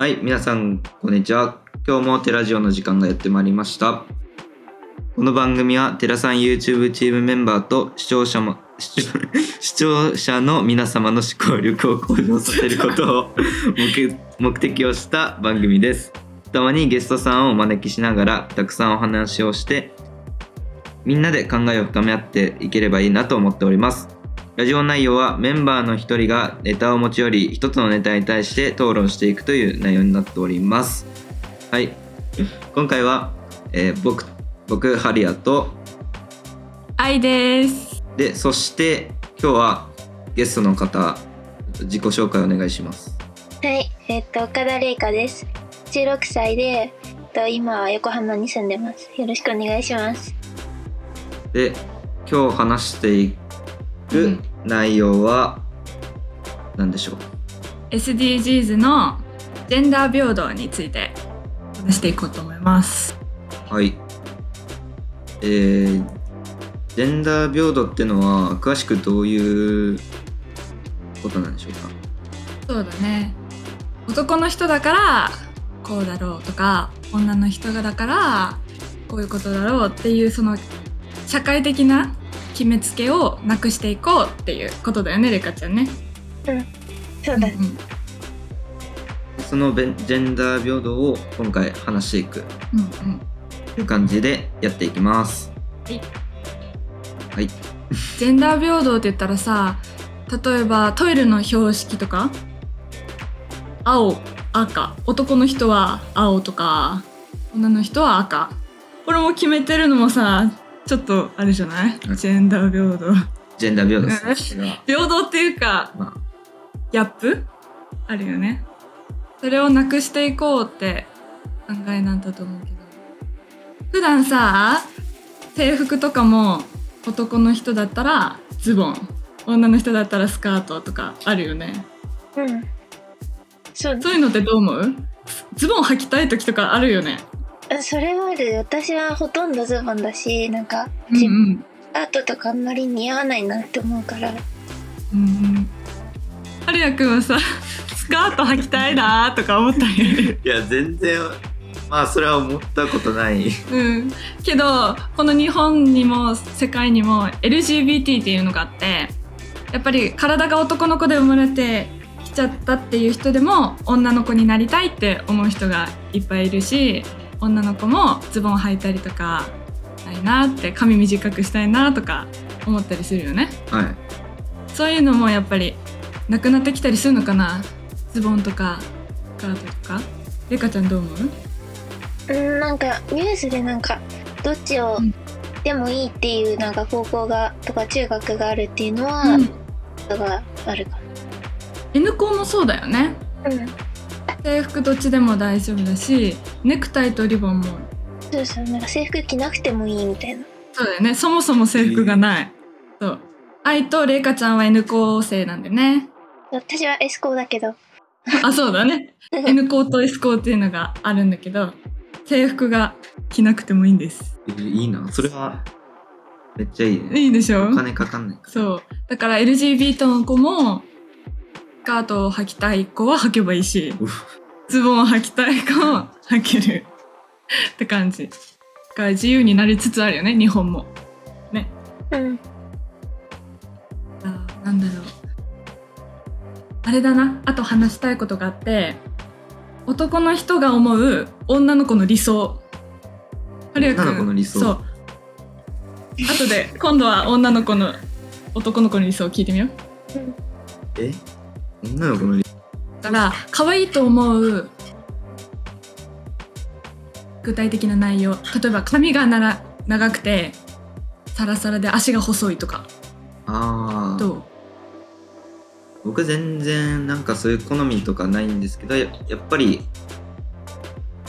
はい、皆さん、こんにちは。今日もテラジオの時間がやってまいりました。この番組はテラさん YouTube チームメンバーと視聴者も 視聴者の皆様の思考力を向上させることを目的をした番組です。たまにゲストさんをお招きしながらたくさんお話をしてみんなで考えを深め合っていければいいなと思っております。ラジオ内容はメンバーの一人がネタを持ち寄り一つのネタに対して討論していくという内容になっております。はい。今回は、えー僕、僕、ハリアと、愛です。で、そして今日はゲストの方、自己紹介お願いします。はい、えっと岡田玲香です。16歳で、えっと今は横浜に住んでます。よろしくお願いします。で、今日話していく内容は何でしょう？SDGs のジェンダー平等について話していこうと思います。はい。えー、ジェンダー平等ってのは詳しくどういうことなんでしょうか？そうだね。男の人だからこうだろうとか、女の人がだからこういうことだろうっていうその社会的な決めつけをなくしていこうっていうことだよね、レカちゃんね。そうだ、んんそのベンジェンダー平等を今回話していくうんうん。という感じでやっていきます。はい。はい。ジェンダー平等って言ったらさ例えばトイレの標識とか青赤男の人は青とか女の人は赤これも決めてるのもさちょっとあれじゃない？うんジェンダー平等。ジェンダー平等平等っていうかまあ、ギャップ？あるよね。それをなくしていこうって考えなんだと思うけど。普段さ制服とかも男の人だったらズボン。女の人だったらスカートとかあるよね。うん。そうそういうのってどう思う？ズボン履きたい時とかあるよね。あそれはある。私はほとんどズボンだし、なんかうんうんアートとかあんまり似合わないなって思うから。うんうんはるやくんはさスカート履きたいなとか思ったんよねいや、全然、まあ、それは思ったことない。うん、けどこの日本にも世界にも LGBT っていうのがあってやっぱり体が男の子で生まれてきちゃったっていう人でも女の子になりたいって思う人がいっぱいいるし女の子もズボン履いたりとかしたいなって髪短くしたいなとか思ったりするよね。はい。そういうのもやっぱりなくなってきたりするのかな？ズボンとかスカートとか？レカちゃんどう思う？うん、なんかニュースでなんかどっちをうん。でもいいっていうなんか高校がとか中学があるっていうのは、うん。があるか N 校もそうだよね。な。うん。制服どっちでも大丈夫だしネクタイとリボンもそうそう、なんか制服着なくてもいいみたいな。そうだよねそもそも制服がない、そう愛とレイカちゃんは N 校生なんでね私は S 校だけど。あそうだね N 校と S 校っていうのがあるんだけど制服が着なくてもいいんですえいいな。それは、めっちゃいいね。いいでしょ？お金かかんないから。そうだから LGBT の子もスカートを履きたい子は履けばいいしズボンを履きたい子は履ける。って感じ。だから自由になりつつあるよね日本も。ね。うん。あーなんだろう。あれだな。あと話したいことがあって男の人が思う女の子の理想。はるやくん。女の子の理想。そう。後で今度は女の子の男の子の理想を聞いてみよう。え？女の子のリだから可愛いと思う具体的な内容。例えば髪がなら長くてサラサラで足が細いとか。ああ。どう？僕全然なんかそういう好みとかないんですけどややっぱりや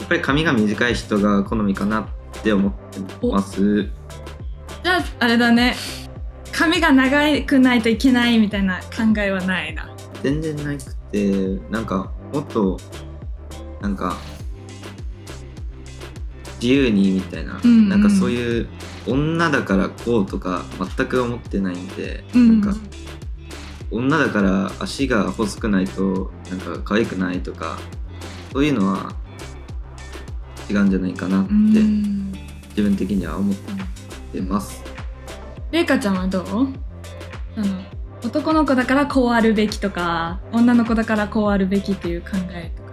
っぱり髪が短い人が好みかなって思ってます。じゃああれだね。髪が長くないといけないみたいな考えはないな全然なくてなんかもっとなんか自由にみたいな、うんうん。なんかそういう女だからこうとか全く思ってないんで、うんなんか女だから足が細くないとなんか可愛くないとかそういうのは違うんじゃないかなってうん。自分的には思ってます。れいかちゃんはどう？あの男の子だからこうあるべきとか女の子だからこうあるべきっていう考えとか。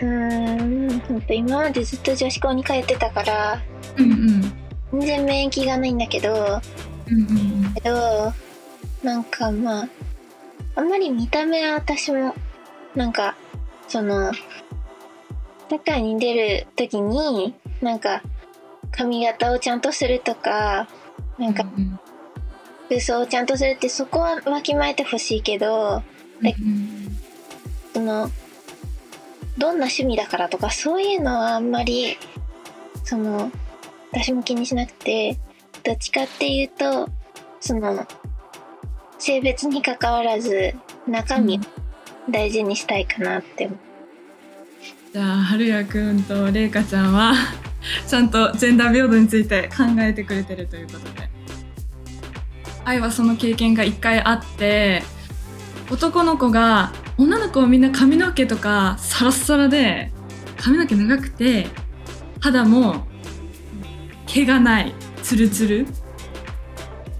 うーんほんと今までずっと女子校に通ってたからうんうん。全然免疫がないんだけどうんうんけどなんかまああんまり見た目は私もなんかその社会に出る時になんか髪型をちゃんとするとかなんかうん服装をちゃんとするってそこはわきまえてほしいけどうんそのどんな趣味だからとかそういうのはあんまりその私も気にしなくてどっちかっていうとその性別にかかわらず中身を大事にしたいかなって。思うじゃあ春也くんとれいかちゃんはちゃんとジェンダー平等について考えてくれてるということで愛はその経験が一回あって男の子が女の子はみんな髪の毛とかサラッサラで髪の毛長くて肌も毛がないツルツル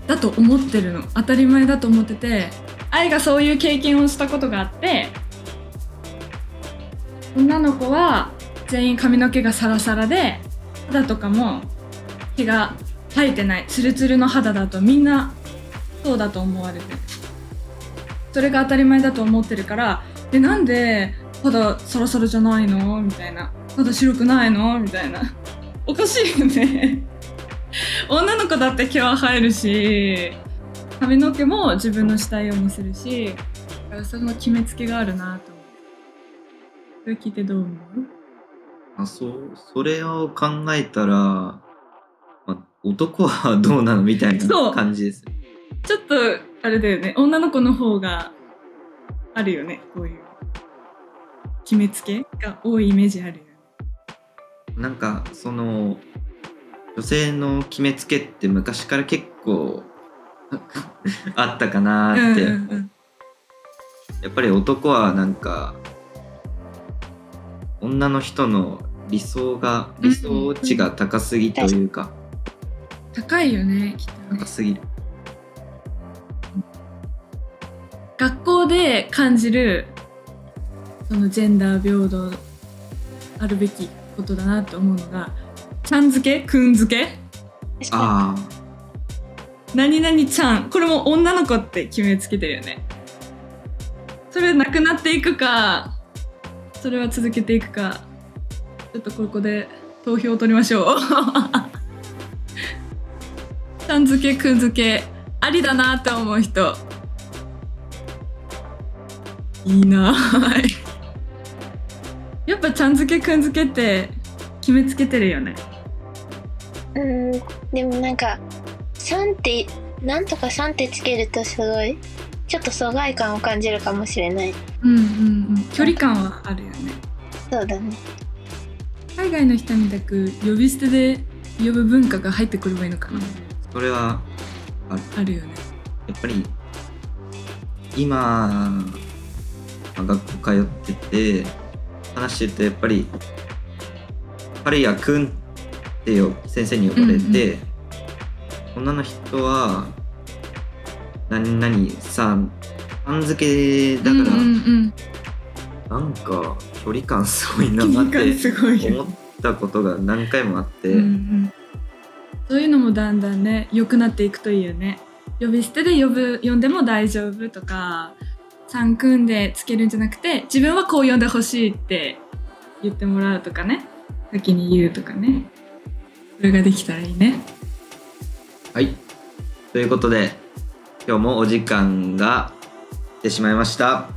だと思ってるの。当たり前だと思ってて愛がそういう経験をしたことがあって女の子は全員髪の毛がサラサラで肌とかも毛が生えてないツルツルの肌だとみんなそうだと思われてる。それが当たり前だと思ってるからえなんで肌サラサラじゃないの？みたいな肌白くないの？みたいな。おかしいよね。女の子だって毛は生えるし髪の毛も自分のしたいようにするしだからその決めつけがあるなと思って。それ聞いてどう思う？あそうそれを考えたら、まあ、男はどうなの？みたいな感じです。ちょっとあれだよね。女の子の方があるよね。こういう。決めつけが多いイメージあるよね。なんかその女性の決めつけって昔から結構 あったかなって、うんうんうん。やっぱり男はなんか女の人の理想がうん理想値が高すぎというか、高いよねきっとね。高すぎ。る学校で感じるそのジェンダー平等あるべきことだなと思うのがちゃん付けくん付け？あ何々ちゃん。これも女の子って決めつけてるよね。それなくなっていくかそれは続けていくかちょっとここで投票を取りましょう。ちゃん付けくん付け。ありだなって思う人いい。なやっぱちゃん付けくん付けって決めつけてるよね。うん。でもなんか3ってなんとか3ってつけるとすごいちょっと疎外感を感じるかもしれない。うんうんうん。距離感はあるよね。そうだね。海外の人みたく呼び捨てで呼ぶ文化が入ってくればいいのかな、それはある。よね。やっぱり今、まあ学校通ってて話してるとやっぱり「春也くん」ってよ先生に呼ばれて、女の人は「何々さん」さん付けだから、うんうんうん。なんか距離感すごいなって思ったことが何回もあって、うんうん。そういうのもだんだんね良くなっていくといいよね。呼び捨てで呼ぶ呼んでも大丈夫とか3組んでつけるんじゃなくて自分はこう呼んでほしいって言ってもらうとかね先に言うとかねそれができたらいいねはい。ということで、今日もお時間が来てしまいました。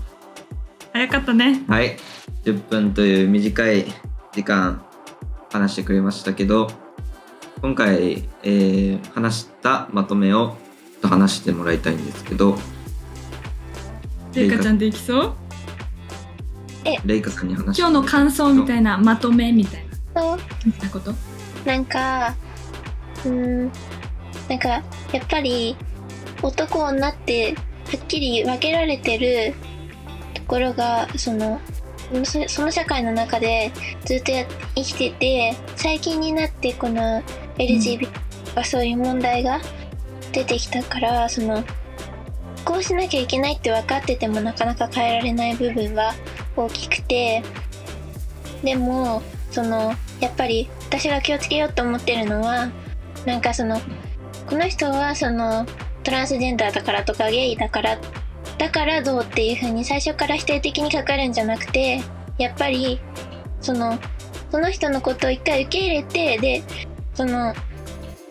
早かったねはい。10分という短い時間話してくれましたけど、今回、えー話したまとめをと話してもらいたいんですけど、れいか。ちゃんできそう？レイカさんに話今日の感想みたいなまとめみたいな。そう。見たこと？なんかうーん。なんかやっぱり男女ってはっきり分けられてるところがそのそその社会の中でずっとや生きてて最近になってこの LGBT とかそういう問題が出てきたからそのこうしなきゃいけないって分かっててもなかなか変えられない部分は大きくてでもそのやっぱり私が気をつけようと思ってるのはなんかそのこの人はそのトランスジェンダーだからとかゲイだからだからどうっていう風に最初から否定的にかかるんじゃなくてやっぱりそのその人のことを一回受け入れてでその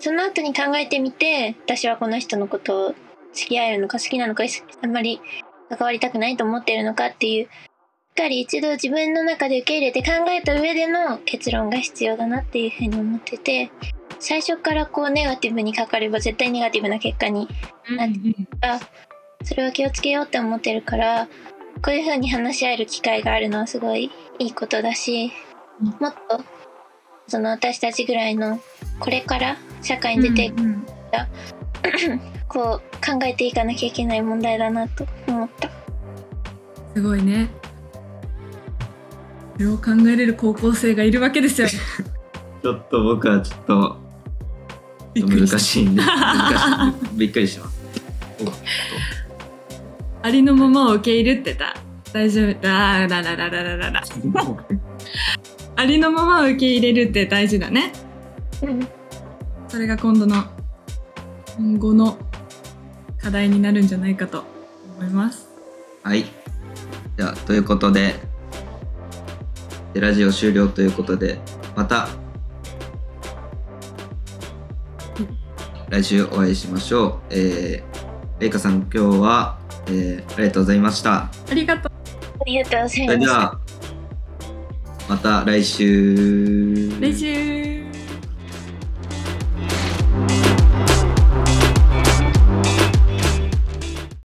その後に考えてみて私はこの人のことを付き合えるのか好きなのかあんまり関わりたくないと思ってるのかっていうしっかり一度自分の中で受け入れて考えた上での結論が必要だなっていうふうに思ってて最初からこうネガティブにかかれば絶対ネガティブな結果になってあそれは気をつけようって思ってるからこういうふうに話し合える機会があるのはすごいいいことだしもっとその私たちぐらいのこれから社会に出てうんうん。こう考えていかなきゃいけない問題だなと思った。すごいね。それを考えれる高校生がいるわけですよ。ちょっと僕はちょっと難しいんで 難しい。びっくりしますありのままを受け入れてた。大丈夫。だららららららありのままを受け入れるって大事だね、それが今度の今後の課題になるんじゃないかと思います。はい。じゃあということででラジオ終了ということでまた来週お会いしましょう。えー、レイカさん今日は、えー、ありがとうございました。ありがとう。ありがとうございそれました。ではまた来週。練習